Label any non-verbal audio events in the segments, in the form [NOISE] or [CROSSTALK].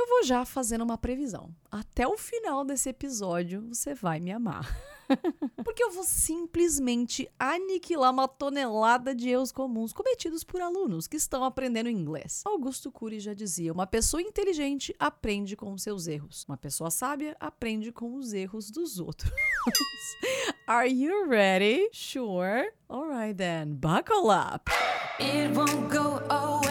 Eu vou já fazendo uma previsão. Até o final desse episódio, você vai me amar. [LAUGHS] Porque eu vou simplesmente aniquilar uma tonelada de erros comuns cometidos por alunos que estão aprendendo inglês. Augusto Cury já dizia: uma pessoa inteligente aprende com os seus erros. Uma pessoa sábia aprende com os erros dos outros. [LAUGHS] Are you ready? Sure. Alright then, buckle up. It won't go away.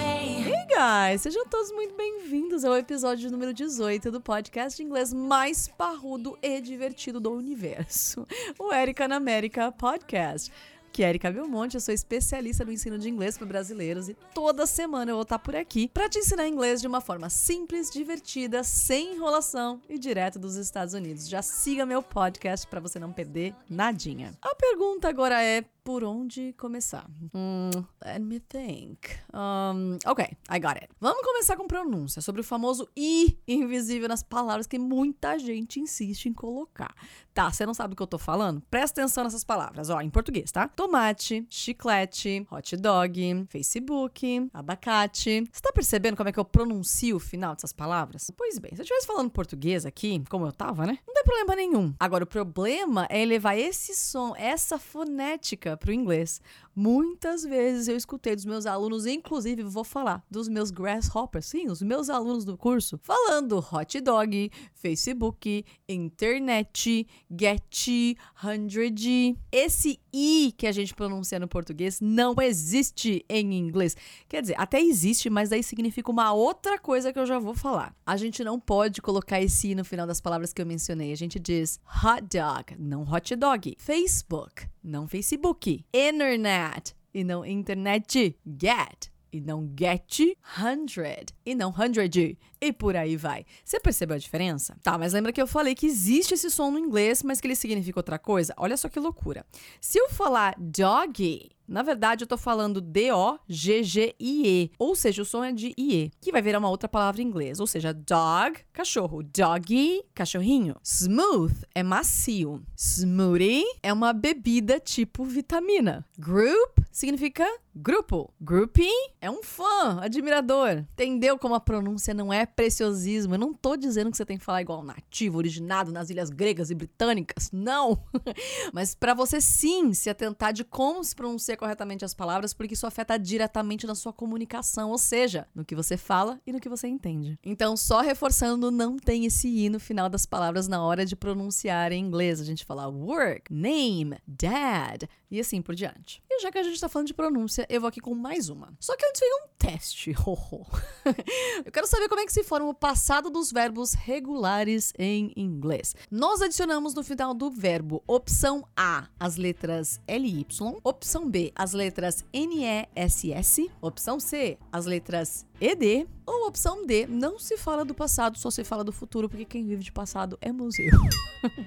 Sejam todos muito bem-vindos ao episódio número 18 do podcast de inglês mais parrudo e divertido do universo, o Erika na América Podcast que é Erika Belmonte, eu sou especialista no ensino de inglês para brasileiros e toda semana eu vou estar por aqui para te ensinar inglês de uma forma simples, divertida, sem enrolação e direto dos Estados Unidos. Já siga meu podcast para você não perder nadinha. A pergunta agora é por onde começar? Hmm, let me think. Um, ok, I got it. Vamos começar com pronúncia, sobre o famoso i invisível nas palavras que muita gente insiste em colocar. Tá, você não sabe do que eu tô falando? Presta atenção nessas palavras, ó, em português, tá? Tomate, chiclete, hot dog, Facebook, abacate. Você tá percebendo como é que eu pronuncio o final dessas palavras? Pois bem, se eu estivesse falando português aqui, como eu tava, né? Não tem problema nenhum. Agora, o problema é levar esse som, essa fonética para o inglês. Muitas vezes eu escutei dos meus alunos, inclusive vou falar dos meus grasshoppers, sim, os meus alunos do curso, falando hot dog, Facebook, internet, get, hundred. Esse i que a gente pronuncia no português não existe em inglês. Quer dizer, até existe, mas daí significa uma outra coisa que eu já vou falar. A gente não pode colocar esse i no final das palavras que eu mencionei. A gente diz hot dog, não hot dog. Facebook, não Facebook. Internet e não internet. Get e não get. Hundred e não hundred. E por aí vai. Você percebeu a diferença? Tá, mas lembra que eu falei que existe esse som no inglês, mas que ele significa outra coisa? Olha só que loucura. Se eu falar doggy, na verdade, eu tô falando D-O-G-G-I-E, ou seja, o som é de IE, que vai virar uma outra palavra em inglês, ou seja, dog, cachorro, doggy, cachorrinho. Smooth é macio. Smoothie é uma bebida tipo vitamina. Group significa grupo. Groupie é um fã, admirador. Entendeu como a pronúncia não é preciosismo? Eu não tô dizendo que você tem que falar igual nativo, originado nas ilhas gregas e britânicas. Não. [LAUGHS] Mas para você sim se atentar de como se pronuncia corretamente as palavras, porque isso afeta diretamente na sua comunicação, ou seja, no que você fala e no que você entende. Então, só reforçando, não tem esse i no final das palavras na hora de pronunciar em inglês. A gente fala work, name, dad e assim por diante. Já que a gente tá falando de pronúncia, eu vou aqui com mais uma. Só que antes veio um teste. [LAUGHS] eu quero saber como é que se forma o passado dos verbos regulares em inglês. Nós adicionamos no final do verbo opção A as letras LY, opção B as letras NESS, opção C as letras ED, ou opção D, não se fala do passado, só se fala do futuro, porque quem vive de passado é museu.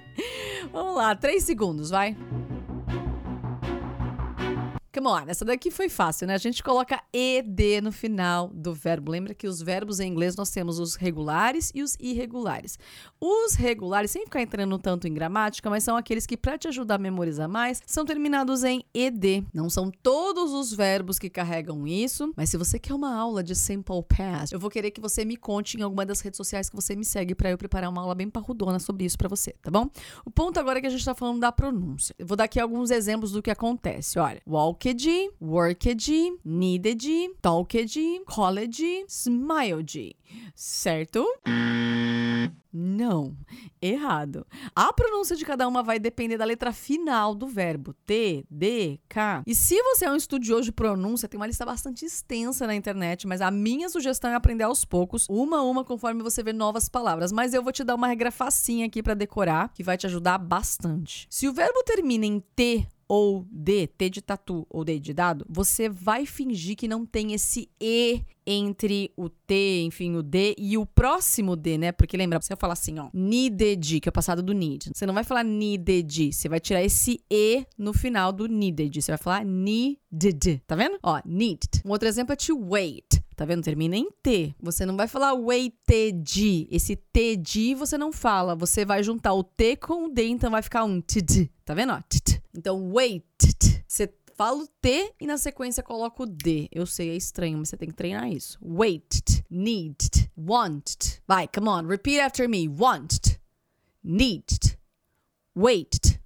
[LAUGHS] Vamos lá, três segundos, vai. Come on, essa daqui foi fácil, né? A gente coloca ed no final do verbo. Lembra que os verbos em inglês nós temos os regulares e os irregulares. Os regulares, sem ficar entrando tanto em gramática, mas são aqueles que, para te ajudar a memorizar mais, são terminados em ed. Não são todos os verbos que carregam isso, mas se você quer uma aula de simple past, eu vou querer que você me conte em alguma das redes sociais que você me segue para eu preparar uma aula bem parrudona sobre isso para você, tá bom? O ponto agora é que a gente tá falando da pronúncia. Eu vou dar aqui alguns exemplos do que acontece. Olha, walk walked, worked, needed, talked, college, smiled. Certo? Não, errado. A pronúncia de cada uma vai depender da letra final do verbo, T, D, K. E se você é um estudioso de pronúncia, tem uma lista bastante extensa na internet, mas a minha sugestão é aprender aos poucos, uma a uma, conforme você vê novas palavras. Mas eu vou te dar uma regra facinha aqui para decorar, que vai te ajudar bastante. Se o verbo termina em T ou D, T de tatu ou D de dado, você vai fingir que não tem esse E entre o T, enfim, o D e o próximo D, né? Porque lembra, você vai falar assim, ó, needed, que é o passado do need. Você não vai falar needed, você vai tirar esse E no final do needed. Você vai falar needed, tá vendo? Ó, needed. Um outro exemplo é to wait. Tá vendo? Termina em T. Você não vai falar waited. Esse T de você não fala. Você vai juntar o T com o D, então vai ficar um t. Tá vendo? Ó, Então, wait. Você fala o T e na sequência coloca o D. Eu sei, é estranho, mas você tem que treinar isso. Wait, need, Want. Vai, come on, repeat after me. Want. Needed. Waited.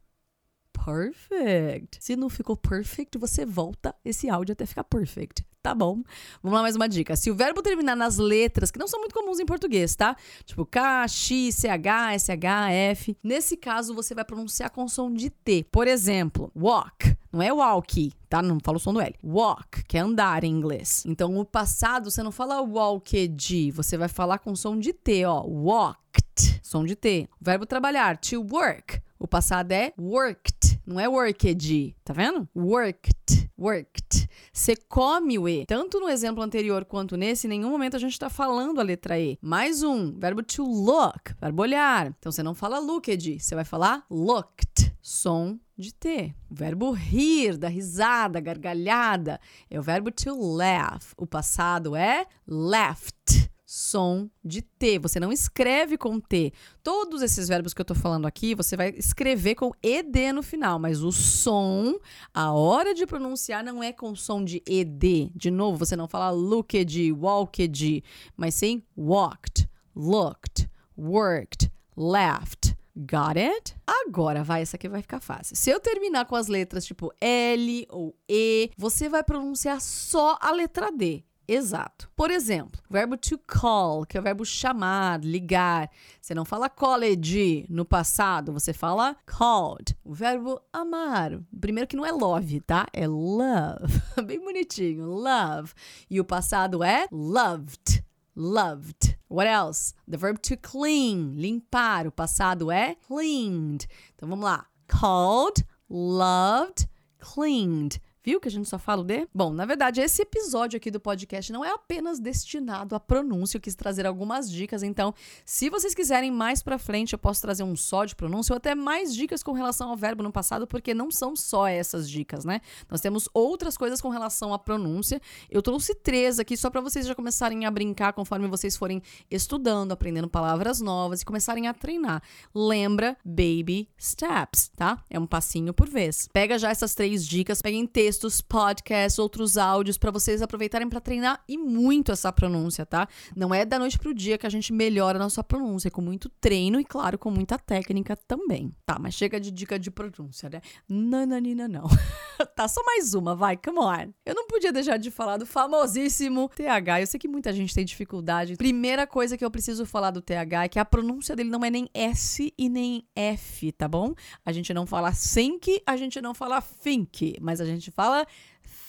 Perfect. Se não ficou perfect, você volta esse áudio até ficar perfect. Tá bom. Vamos lá, mais uma dica. Se o verbo terminar nas letras, que não são muito comuns em português, tá? Tipo K, X, CH, SH, F. Nesse caso, você vai pronunciar com som de T. Por exemplo, walk. Não é walk, tá? Não fala o som do L. Walk, que é andar em inglês. Então, o passado, você não fala walked, você vai falar com som de T, ó. Walked. Som de T. O verbo trabalhar, to work. O passado é worked, não é worked, tá vendo? Worked, worked. Você come o E. Tanto no exemplo anterior quanto nesse, em nenhum momento a gente tá falando a letra E. Mais um, verbo to look, verbo olhar. Então você não fala looked, você vai falar looked. Som de T. O verbo rir, da risada, gargalhada, é o verbo to laugh. O passado é left som de T. Você não escreve com T. Todos esses verbos que eu tô falando aqui, você vai escrever com ED no final, mas o som, a hora de pronunciar não é com som de ED. De novo, você não fala looked, walked, mas sim walked, looked, worked, laughed. Got it? Agora vai, essa aqui vai ficar fácil. Se eu terminar com as letras tipo L ou E, você vai pronunciar só a letra D. Exato. Por exemplo, o verbo to call, que é o verbo chamar, ligar. Você não fala college no passado, você fala called. O verbo amar. Primeiro que não é love, tá? É love. [LAUGHS] Bem bonitinho. Love. E o passado é loved. Loved. What else? The verb to clean, limpar. O passado é cleaned. Então vamos lá. Called, loved, cleaned. Viu que a gente só fala o D? Bom, na verdade, esse episódio aqui do podcast não é apenas destinado à pronúncia. Eu quis trazer algumas dicas. Então, se vocês quiserem mais pra frente, eu posso trazer um só de pronúncia ou até mais dicas com relação ao verbo no passado, porque não são só essas dicas, né? Nós temos outras coisas com relação à pronúncia. Eu trouxe três aqui só para vocês já começarem a brincar conforme vocês forem estudando, aprendendo palavras novas e começarem a treinar. Lembra, baby steps, tá? É um passinho por vez. Pega já essas três dicas, pega em texto textos, podcasts, outros áudios para vocês aproveitarem para treinar e muito essa pronúncia, tá? Não é da noite pro dia que a gente melhora a nossa pronúncia, é com muito treino e, claro, com muita técnica também. Tá, mas chega de dica de pronúncia, né? Nananina, não. [LAUGHS] tá, só mais uma, vai, come on. Eu não podia deixar de falar do famosíssimo TH. Eu sei que muita gente tem dificuldade. Primeira coisa que eu preciso falar do TH é que a pronúncia dele não é nem S e nem F, tá bom? A gente não fala think, a gente não fala think, mas a gente fala fala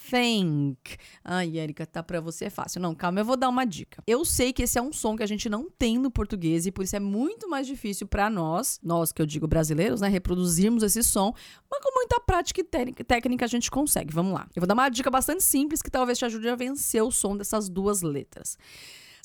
think. Ai, Erika, tá pra você é fácil. Não, calma, eu vou dar uma dica. Eu sei que esse é um som que a gente não tem no português e por isso é muito mais difícil para nós, nós que eu digo brasileiros, né, reproduzirmos esse som, mas com muita prática e técnica a gente consegue. Vamos lá. Eu vou dar uma dica bastante simples que talvez te ajude a vencer o som dessas duas letras.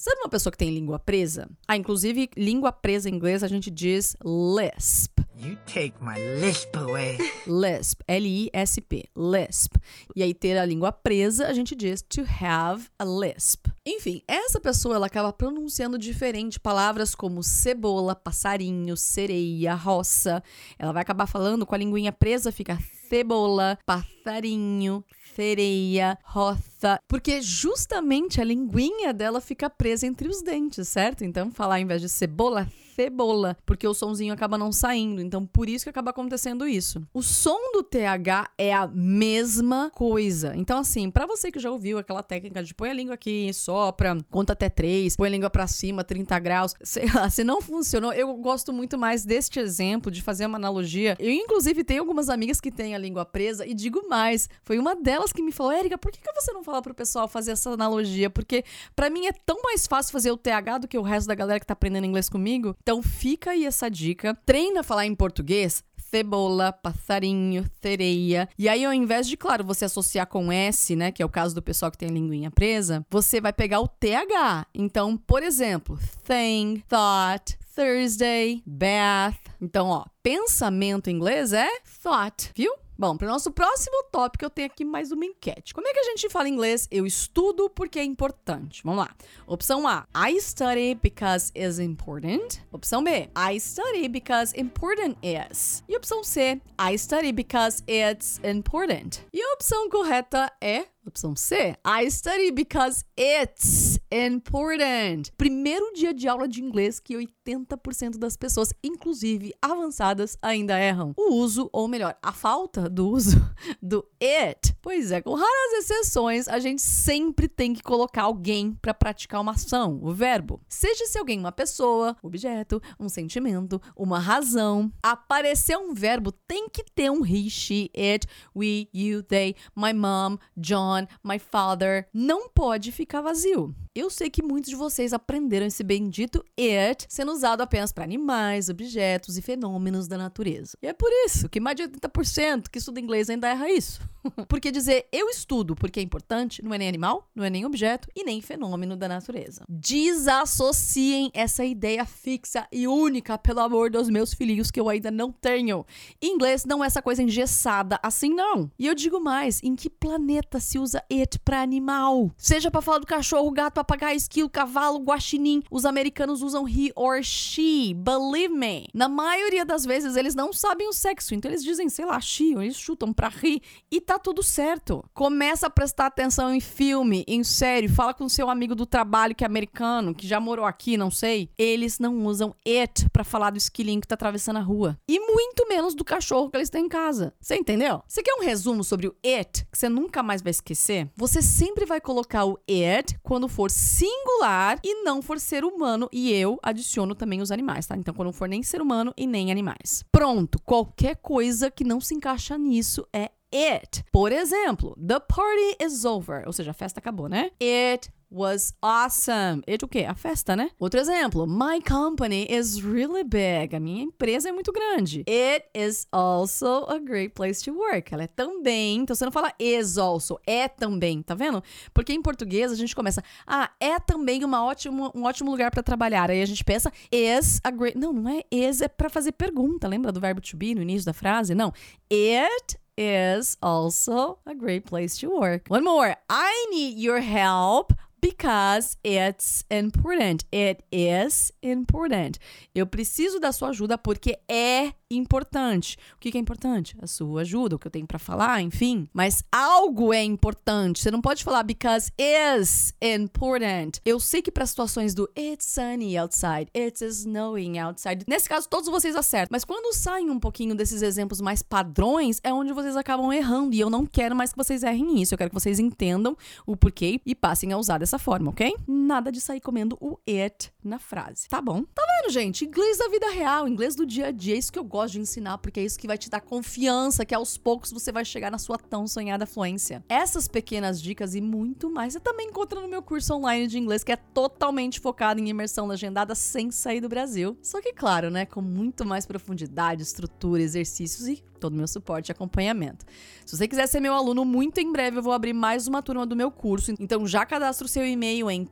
Sabe uma pessoa que tem língua presa? Ah, inclusive, língua presa em inglês a gente diz lisp. You take my lisp away. [LAUGHS] Lisp, L-I-S-P, lisp. E aí ter a língua presa, a gente diz to have a lisp. Enfim, essa pessoa ela acaba pronunciando diferente palavras como cebola, passarinho, sereia, roça. Ela vai acabar falando com a linguinha presa, fica cebola, passarinho, sereia, roça, porque justamente a linguinha dela fica presa entre os dentes, certo? Então, falar em vez de cebola, cebola, porque o sonzinho acaba não saindo. Então, por isso que acaba acontecendo isso. O som do TH é a mesma coisa. Então, assim, para você que já ouviu aquela técnica de põe a língua aqui, sopra, conta até três, põe a língua para cima, 30 graus, [LAUGHS] sei lá, se não funcionou, eu gosto muito mais deste exemplo de fazer uma analogia. Eu, inclusive, tenho algumas amigas que têm a língua presa e digo mais, foi uma delas que me falou, Érica, por que, que você não fala pro pessoal fazer essa analogia? Porque para mim é tão mais fácil fazer o TH do que o resto da galera que tá aprendendo inglês comigo. Então fica aí essa dica. Treina a falar em português cebola, passarinho, sereia. E aí, ao invés de, claro, você associar com S, né, que é o caso do pessoal que tem a linguinha presa, você vai pegar o TH. Então, por exemplo, thing, thought, Thursday, bath. Então, ó, pensamento em inglês é thought, viu? Bom, para o nosso próximo tópico, eu tenho aqui mais uma enquete. Como é que a gente fala inglês? Eu estudo porque é importante. Vamos lá. Opção A: I study because is important. Opção B: I study because important is. E opção C: I study because it's important. E a opção correta é Opção C, I study because it's important. Primeiro dia de aula de inglês que 80% das pessoas, inclusive avançadas, ainda erram. O uso, ou melhor, a falta do uso [LAUGHS] do it. Pois é, com raras exceções, a gente sempre tem que colocar alguém para praticar uma ação, o verbo. Seja se alguém uma pessoa, objeto, um sentimento, uma razão. Aparecer um verbo tem que ter um he, she, it, we, you, they, my mom, John on, my father, não pode ficar vazio. Eu sei que muitos de vocês aprenderam esse bendito it sendo usado apenas para animais, objetos e fenômenos da natureza. E é por isso que mais de 80% que estuda inglês ainda erra isso. [LAUGHS] porque dizer eu estudo porque é importante não é nem animal, não é nem objeto e nem fenômeno da natureza. Desassociem essa ideia fixa e única, pelo amor dos meus filhos, que eu ainda não tenho. Inglês não é essa coisa engessada assim, não. E eu digo mais: em que planeta se usa it para animal? Seja para falar do cachorro, gato, papagaio, esquilo, cavalo, guaxinim, os americanos usam he or she. Believe me. Na maioria das vezes eles não sabem o sexo, então eles dizem, sei lá, she, eles chutam pra he e tá tudo certo. Começa a prestar atenção em filme, em série, fala com seu amigo do trabalho que é americano, que já morou aqui, não sei. Eles não usam it para falar do esquilinho que tá atravessando a rua. E muito menos do cachorro que eles têm em casa. Você entendeu? Você quer um resumo sobre o it que você nunca mais vai esquecer? Você sempre vai colocar o it quando for singular e não for ser humano. E eu adiciono também os animais, tá? Então, quando for nem ser humano e nem animais. Pronto, qualquer coisa que não se encaixa nisso é it. Por exemplo, the party is over. Ou seja, a festa acabou, né? It was awesome. It o quê? A festa, né? Outro exemplo. My company is really big. A minha empresa é muito grande. It is also a great place to work. Ela é também. Então você não fala is also, é também, tá vendo? Porque em português a gente começa, ah, é também uma ótimo, um ótimo lugar para trabalhar. Aí a gente pensa is a great. Não, não é is, é para fazer pergunta. Lembra do verbo to be no início da frase? Não. It is also a great place to work. One more. I need your help because it's important. It is important. Eu preciso da sua ajuda porque é importante. O que é importante? A sua ajuda, o que eu tenho para falar, enfim. Mas algo é importante. Você não pode falar because is important. Eu sei que para situações do it's sunny outside, it's snowing outside, nesse caso todos vocês acertam. Mas quando saem um pouquinho desses exemplos mais padrões, é onde vocês acabam errando. E eu não quero mais que vocês errem isso. Eu quero que vocês entendam o porquê e passem a usar dessa forma, ok? Nada de sair comendo o it na frase. Tá bom? Tá vendo, gente? Inglês da vida real, inglês do dia a dia, é isso que eu gosto de ensinar, porque é isso que vai te dar confiança, que aos poucos você vai chegar na sua tão sonhada fluência. Essas pequenas dicas e muito mais você também encontra no meu curso online de inglês, que é totalmente focado em imersão legendada sem sair do Brasil. Só que, claro, né, com muito mais profundidade, estrutura, exercícios e todo o meu suporte e acompanhamento. Se você quiser ser meu aluno, muito em breve eu vou abrir mais uma turma do meu curso. Então já cadastra o seu e-mail em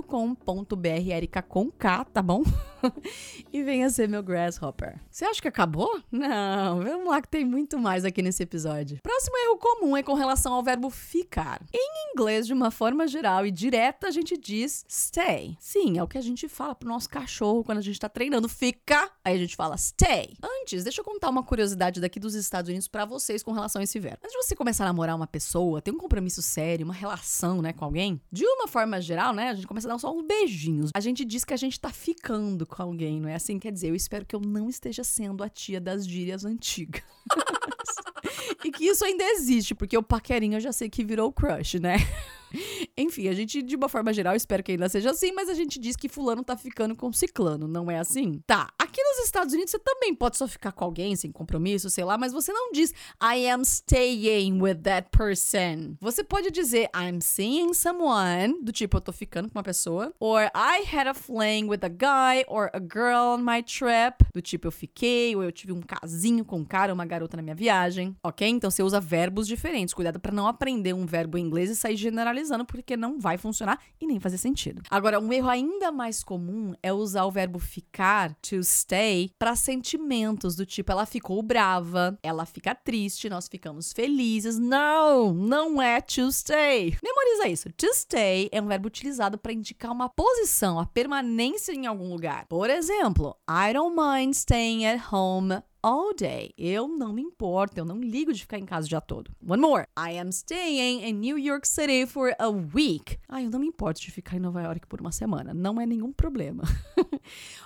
curso.ericabelmonte.com.br, Erica com K, tá bom? [LAUGHS] e venha ser meu grasshopper. Você acha que acabou? Não, vamos lá que tem muito mais aqui nesse episódio. Próximo erro comum é com relação ao verbo ficar. Em inglês, de uma forma geral e direta, a gente diz stay. Sim, é o que a gente fala pro nosso cachorro quando a gente tá treinando. Fica, aí a gente fala stay. Antes Antes, deixa eu contar uma curiosidade daqui dos Estados Unidos para vocês com relação a esse verbo. Antes de você começar a namorar uma pessoa, ter um compromisso sério, uma relação, né, com alguém, de uma forma geral, né, a gente começa a dar só uns beijinhos. A gente diz que a gente tá ficando com alguém, não é assim? Quer dizer, eu espero que eu não esteja sendo a tia das gírias antigas. [LAUGHS] e que isso ainda existe, porque o paquerinho eu já sei que virou crush, né? Enfim, a gente, de uma forma geral, espero que ainda seja assim, mas a gente diz que fulano tá ficando com ciclano, não é assim? Tá, aqui nos Estados Unidos você também pode só ficar com alguém sem compromisso, sei lá, mas você não diz I am staying with that person. Você pode dizer I'm seeing someone, do tipo eu tô ficando com uma pessoa, or I had a fling with a guy or a girl on my trip, do tipo eu fiquei, ou eu tive um casinho com um cara ou uma garota na minha viagem, ok? Então você usa verbos diferentes. Cuidado para não aprender um verbo em inglês e sair generalizando generalizando porque não vai funcionar e nem fazer sentido. Agora, um erro ainda mais comum é usar o verbo ficar, to stay, para sentimentos do tipo ela ficou brava, ela fica triste, nós ficamos felizes. Não, não é to stay. Memoriza isso. To stay é um verbo utilizado para indicar uma posição, a permanência em algum lugar. Por exemplo, I don't mind staying at home all day. Eu não me importo, eu não ligo de ficar em casa o dia todo. One more. I am staying in New York City for a week. Ah, eu não me importo de ficar em Nova York por uma semana. Não é nenhum problema. [LAUGHS]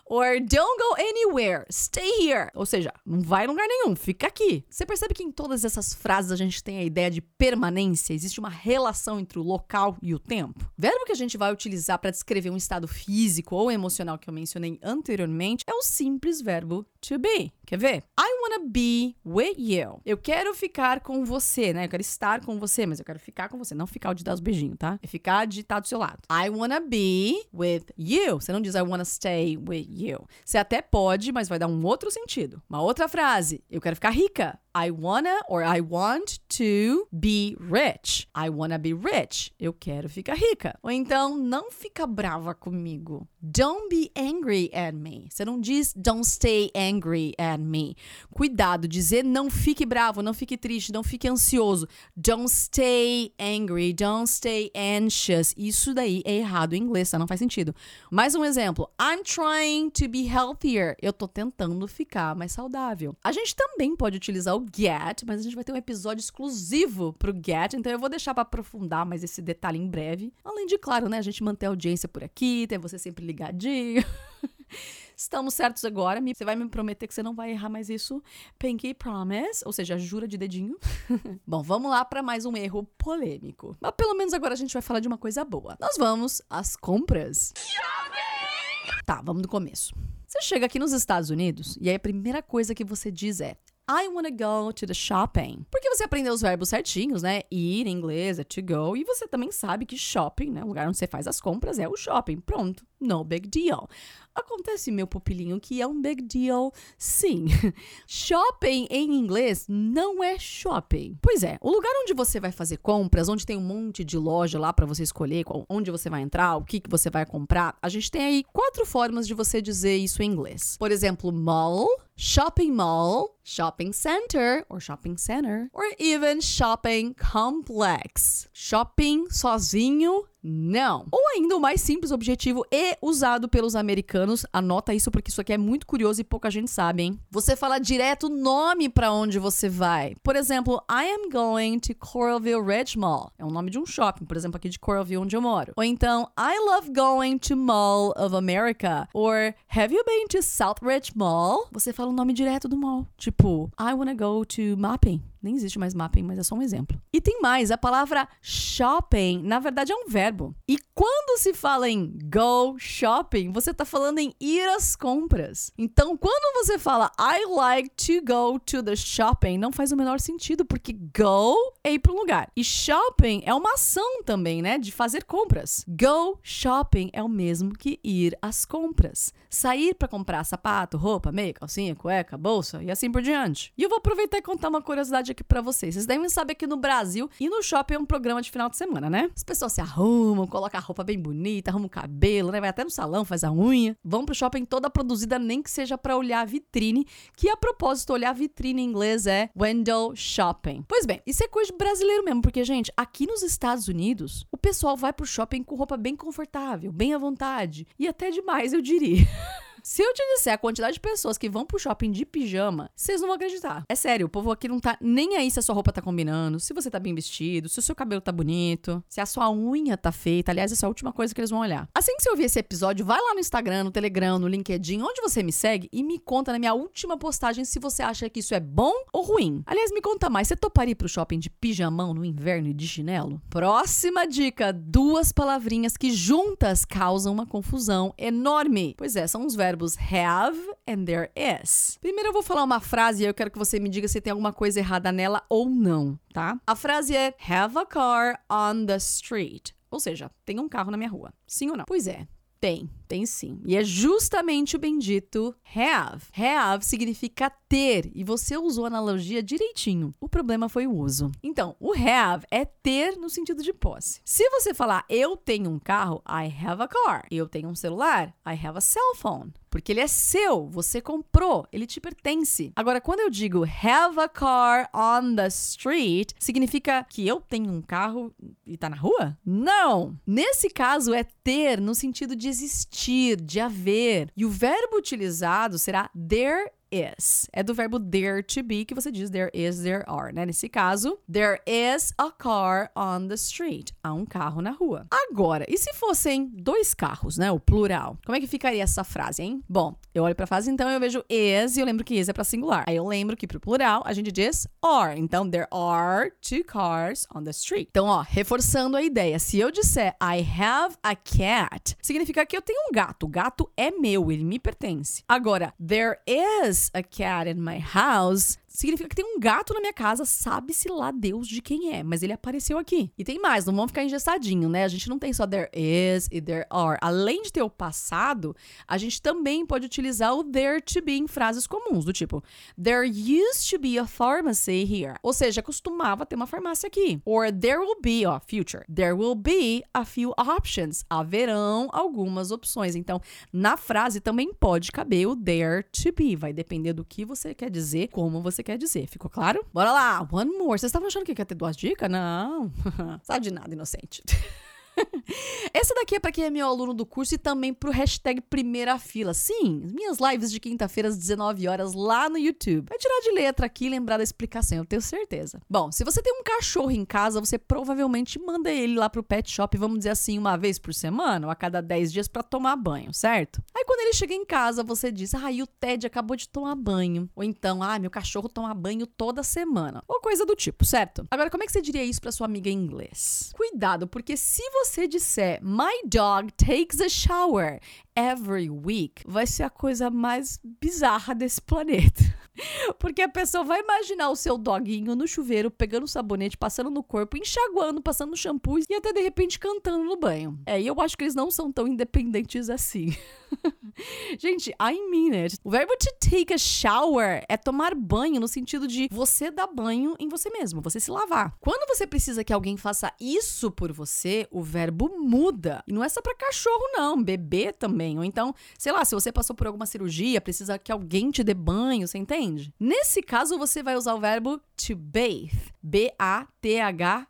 Or don't go anywhere. Stay here. Ou seja, não vai em lugar nenhum, fica aqui. Você percebe que em todas essas frases a gente tem a ideia de permanência, existe uma relação entre o local e o tempo. Verbo que a gente vai utilizar para descrever um estado físico ou emocional que eu mencionei anteriormente é o simples verbo to be. Quer ver? I wanna be with you. Eu quero ficar com você, né? Eu quero estar com você, mas eu quero ficar com você. Não ficar o de dar os beijinhos, tá? É ficar de estar do seu lado. I wanna be with you. Você não diz I wanna stay with you. Você até pode, mas vai dar um outro sentido. Uma outra frase. Eu quero ficar rica. I wanna or I want to be rich. I wanna be rich. Eu quero ficar rica. Ou então, não fica brava comigo. Don't be angry at me. Você não diz don't stay angry at me. Cuidado, dizer não fique bravo, não fique triste, não fique ansioso. Don't stay angry, don't stay anxious. Isso daí é errado em inglês, tá? Não faz sentido. Mais um exemplo. I'm trying to be healthier. Eu tô tentando ficar mais saudável. A gente também pode utilizar o get, mas a gente vai ter um episódio exclusivo pro get, então eu vou deixar para aprofundar mais esse detalhe em breve. Além de, claro, né, a gente manter a audiência por aqui, ter você sempre ligadinho. [LAUGHS] Estamos certos agora. Você vai me prometer que você não vai errar mais isso? Pinky promise, ou seja, jura de dedinho. [LAUGHS] Bom, vamos lá para mais um erro polêmico. Mas pelo menos agora a gente vai falar de uma coisa boa. Nós vamos às compras. Shopping! Tá, vamos do começo. Você chega aqui nos Estados Unidos e aí a primeira coisa que você diz é: I wanna go to the shopping. Porque você aprendeu os verbos certinhos, né? Ir em inglês é to go. E você também sabe que shopping, né? O lugar onde você faz as compras é o shopping. Pronto. No big deal. Acontece, meu pupilinho, que é um big deal, sim. [LAUGHS] shopping em inglês não é shopping. Pois é, o lugar onde você vai fazer compras, onde tem um monte de loja lá para você escolher onde você vai entrar, o que, que você vai comprar, a gente tem aí quatro formas de você dizer isso em inglês. Por exemplo, mall, shopping mall, shopping center or shopping center, or even shopping complex. Shopping sozinho não. Ou ainda o mais simples, objetivo e usado pelos americanos. Anota isso porque isso aqui é muito curioso e pouca gente sabe, hein? Você fala direto o nome para onde você vai. Por exemplo, I am going to Coralville Ridge Mall. É o nome de um shopping, por exemplo, aqui de Coralville onde eu moro. Ou então, I love going to Mall of America. Or Have you been to Southridge Mall? Você fala o nome direto do mall. Tipo, I wanna go to Mapping. Nem existe mais mapping, mas é só um exemplo. E tem mais, a palavra shopping, na verdade, é um verbo. E quando se fala em go shopping, você está falando em ir às compras. Então, quando você fala I like to go to the shopping, não faz o menor sentido, porque go é ir para um lugar. E shopping é uma ação também, né? De fazer compras. Go shopping é o mesmo que ir às compras. Sair para comprar sapato, roupa, meia, calcinha, cueca, bolsa e assim por diante. E eu vou aproveitar e contar uma curiosidade aqui para vocês. Vocês devem saber que no Brasil e no shopping é um programa de final de semana, né? As pessoas se arrumam, colocam a roupa bem bonita, arrumam o cabelo, né? Vai até no salão, faz a unha. Vão pro shopping toda produzida, nem que seja para olhar a vitrine, que a propósito, olhar a vitrine em inglês é window shopping. Pois bem, isso é coisa de brasileiro mesmo, porque, gente, aqui nos Estados Unidos, o pessoal vai pro shopping com roupa bem confortável, bem à vontade. E até demais, eu diria. [LAUGHS] Se eu te disser a quantidade de pessoas que vão pro shopping de pijama, vocês não vão acreditar. É sério, o povo aqui não tá nem aí se a sua roupa tá combinando, se você tá bem vestido, se o seu cabelo tá bonito, se a sua unha tá feita. Aliás, essa é a última coisa que eles vão olhar. Assim que você ouvir esse episódio, vai lá no Instagram, no Telegram, no LinkedIn, onde você me segue e me conta na minha última postagem se você acha que isso é bom ou ruim. Aliás, me conta mais, você toparia pro shopping de pijamão no inverno e de chinelo? Próxima dica: duas palavrinhas que juntas causam uma confusão enorme. Pois é, são os verbos verbos have and there is. Primeiro eu vou falar uma frase e eu quero que você me diga se tem alguma coisa errada nela ou não, tá? A frase é have a car on the street. Ou seja, tem um carro na minha rua. Sim ou não? Pois é, tem. Tem sim. E é justamente o bendito have. Have significa ter, e você usou a analogia direitinho. O problema foi o uso. Então, o have é ter no sentido de posse. Se você falar eu tenho um carro, I have a car. Eu tenho um celular, I have a cell phone. Porque ele é seu, você comprou, ele te pertence. Agora, quando eu digo have a car on the street, significa que eu tenho um carro e tá na rua? Não! Nesse caso, é ter no sentido de existir existir, de haver. E o verbo utilizado será there is. É do verbo there to be que você diz there is, there are, né? Nesse caso, there is a car on the street. Há um carro na rua. Agora, e se fossem dois carros, né? O plural. Como é que ficaria essa frase, hein? Bom, eu olho pra frase então eu vejo is e eu lembro que is é pra singular. Aí eu lembro que pro plural a gente diz are. Então, there are two cars on the street. Então, ó, reforçando a ideia. Se eu disser I have a cat, significa que eu tenho um gato. O gato é meu, ele me pertence. Agora, there is a cat in my house significa que tem um gato na minha casa, sabe-se lá Deus de quem é, mas ele apareceu aqui. E tem mais, não vamos ficar engessadinho, né? A gente não tem só there is e there are. Além de ter o passado, a gente também pode utilizar o there to be em frases comuns, do tipo there used to be a pharmacy here. Ou seja, costumava ter uma farmácia aqui. Or there will be, ó, future. There will be a few options. Haverão algumas opções. Então, na frase também pode caber o there to be. Vai depender do que você quer dizer, como você quer dizer. Ficou claro? Bora lá, one more. Vocês estavam achando que ia ter duas dicas? Não. [LAUGHS] Sabe de nada, inocente. [LAUGHS] [LAUGHS] Essa daqui é para quem é meu aluno do curso e também pro hashtag primeira fila. Sim, minhas lives de quinta-feira às 19 horas lá no YouTube. Vai tirar de letra aqui e lembrar da explicação, eu tenho certeza. Bom, se você tem um cachorro em casa, você provavelmente manda ele lá pro pet shop, vamos dizer assim, uma vez por semana ou a cada 10 dias para tomar banho, certo? Aí quando ele chega em casa, você diz: "Ah, e o Ted acabou de tomar banho". Ou então: "Ah, meu cachorro toma banho toda semana". Ou coisa do tipo, certo? Agora, como é que você diria isso para sua amiga em inglês? Cuidado, porque se você disser My dog takes a shower every week, vai ser a coisa mais bizarra desse planeta. [LAUGHS] Porque a pessoa vai imaginar o seu doguinho no chuveiro, pegando sabonete, passando no corpo, enxaguando, passando shampoo e até de repente cantando no banho. É, e eu acho que eles não são tão independentes assim. [LAUGHS] Gente, I mean it. O verbo to take a shower é tomar banho no sentido de você dar banho em você mesmo, você se lavar. Quando você precisa que alguém faça isso por você, o verbo muda. E não é só para cachorro, não, bebê também. Ou então, sei lá, se você passou por alguma cirurgia, precisa que alguém te dê banho, você entende? Nesse caso, você vai usar o verbo to bathe. B-A-T-H-E.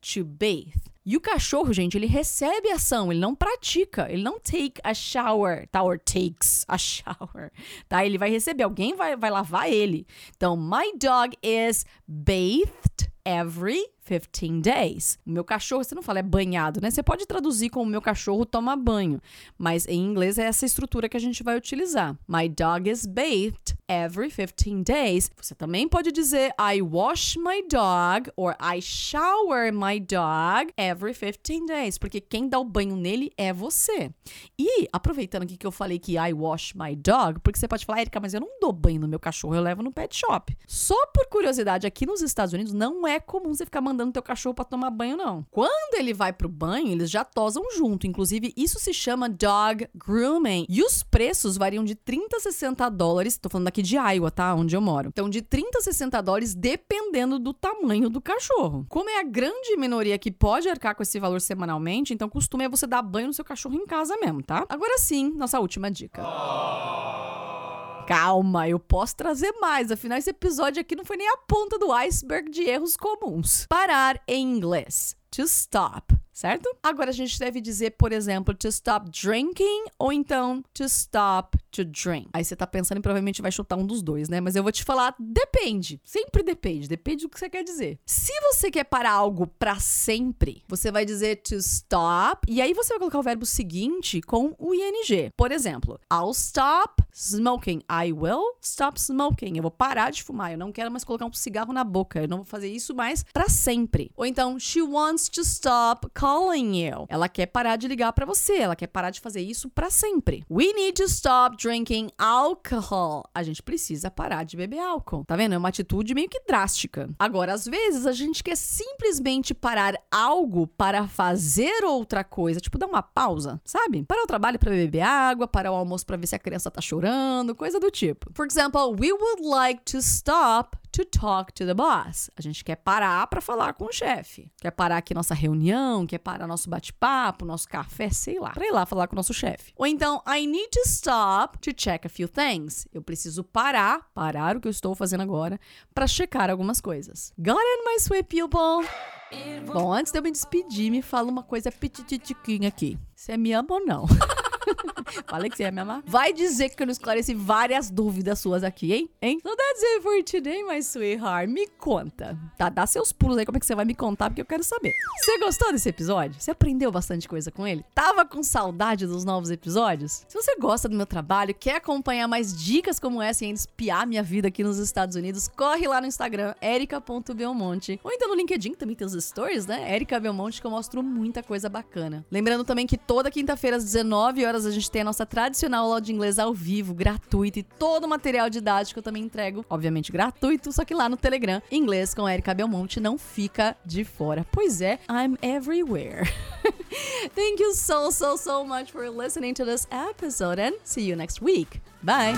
To bathe. E o cachorro, gente, ele recebe ação, ele não pratica, ele não take a shower, tá? Or takes a shower, tá? Ele vai receber, alguém vai, vai lavar ele. Então, my dog is bathed every 15 days. O meu cachorro, você não fala é banhado, né? Você pode traduzir como meu cachorro toma banho, mas em inglês é essa estrutura que a gente vai utilizar. My dog is bathed every 15 days. Você também pode dizer I wash my dog or I shower my dog every 15 days, porque quem dá o banho nele é você. E aproveitando aqui que eu falei que I wash my dog, porque você pode falar, Erika, mas eu não dou banho no meu cachorro, eu levo no pet shop. Só por curiosidade, aqui nos Estados Unidos não é comum você ficar mandando teu cachorro para tomar banho não. Quando ele vai pro banho, eles já tosam junto. Inclusive, isso se chama dog grooming. E os preços variam de 30 a 60 dólares, tô falando aqui de Iowa, tá? Onde eu moro. Então, de 30 a 60 dólares, dependendo do tamanho do cachorro. Como é a grande minoria que pode arcar com esse valor semanalmente, então costume é você dar banho no seu cachorro em casa mesmo, tá? Agora sim, nossa última dica. Calma, eu posso trazer mais. Afinal, esse episódio aqui não foi nem a ponta do iceberg de erros comuns. Parar em inglês. To stop certo? Agora a gente deve dizer, por exemplo, to stop drinking ou então to stop to drink. Aí você tá pensando e provavelmente vai chutar um dos dois, né? Mas eu vou te falar, depende. Sempre depende. Depende do que você quer dizer. Se você quer parar algo para sempre, você vai dizer to stop e aí você vai colocar o verbo seguinte com o ing. Por exemplo, I'll stop smoking. I will stop smoking. Eu vou parar de fumar. Eu não quero mais colocar um cigarro na boca. Eu não vou fazer isso mais para sempre. Ou então, she wants to stop calling you. Ela quer parar de ligar para você, ela quer parar de fazer isso para sempre. We need to stop drinking alcohol. A gente precisa parar de beber álcool. Tá vendo? É uma atitude meio que drástica. Agora, às vezes a gente quer simplesmente parar algo para fazer outra coisa, tipo dar uma pausa, sabe? Parar o trabalho para beber água, parar o almoço para ver se a criança tá chorando, coisa do tipo. For example, we would like to stop to talk to the boss. A gente quer parar para falar com o chefe. Quer parar aqui nossa reunião, quer parar nosso bate-papo, nosso café, sei lá, para ir lá falar com o nosso chefe. Ou então, I need to stop to check a few things. Eu preciso parar, parar o que eu estou fazendo agora, para checar algumas coisas. Got it, my sweet people? Bom, antes de eu me despedir, me fala uma coisa petitiquinha aqui. Você me ama ou não? [LAUGHS] [LAUGHS] Falei que você ia me amar. Vai dizer que eu não esclareci várias dúvidas suas aqui, hein? Hein? So that's it for today, my sweetheart. Me conta. Tá, dá seus pulos aí, como é que você vai me contar, porque eu quero saber. Você gostou desse episódio? Você aprendeu bastante coisa com ele? Tava com saudade dos novos episódios? Se você gosta do meu trabalho, quer acompanhar mais dicas como essa e ainda espiar minha vida aqui nos Estados Unidos, corre lá no Instagram, erica.belmonte. Ou então no LinkedIn também tem os stories, né? Erika Belmonte, que eu mostro muita coisa bacana. Lembrando também que toda quinta-feira às 19 horas a gente tem a nossa tradicional aula de inglês ao vivo, gratuita, e todo o material didático eu também entrego, obviamente gratuito, só que lá no Telegram, inglês com Erika Belmonte não fica de fora. Pois é, I'm everywhere. [LAUGHS] Thank you so, so, so much for listening to this episode and see you next week. Bye!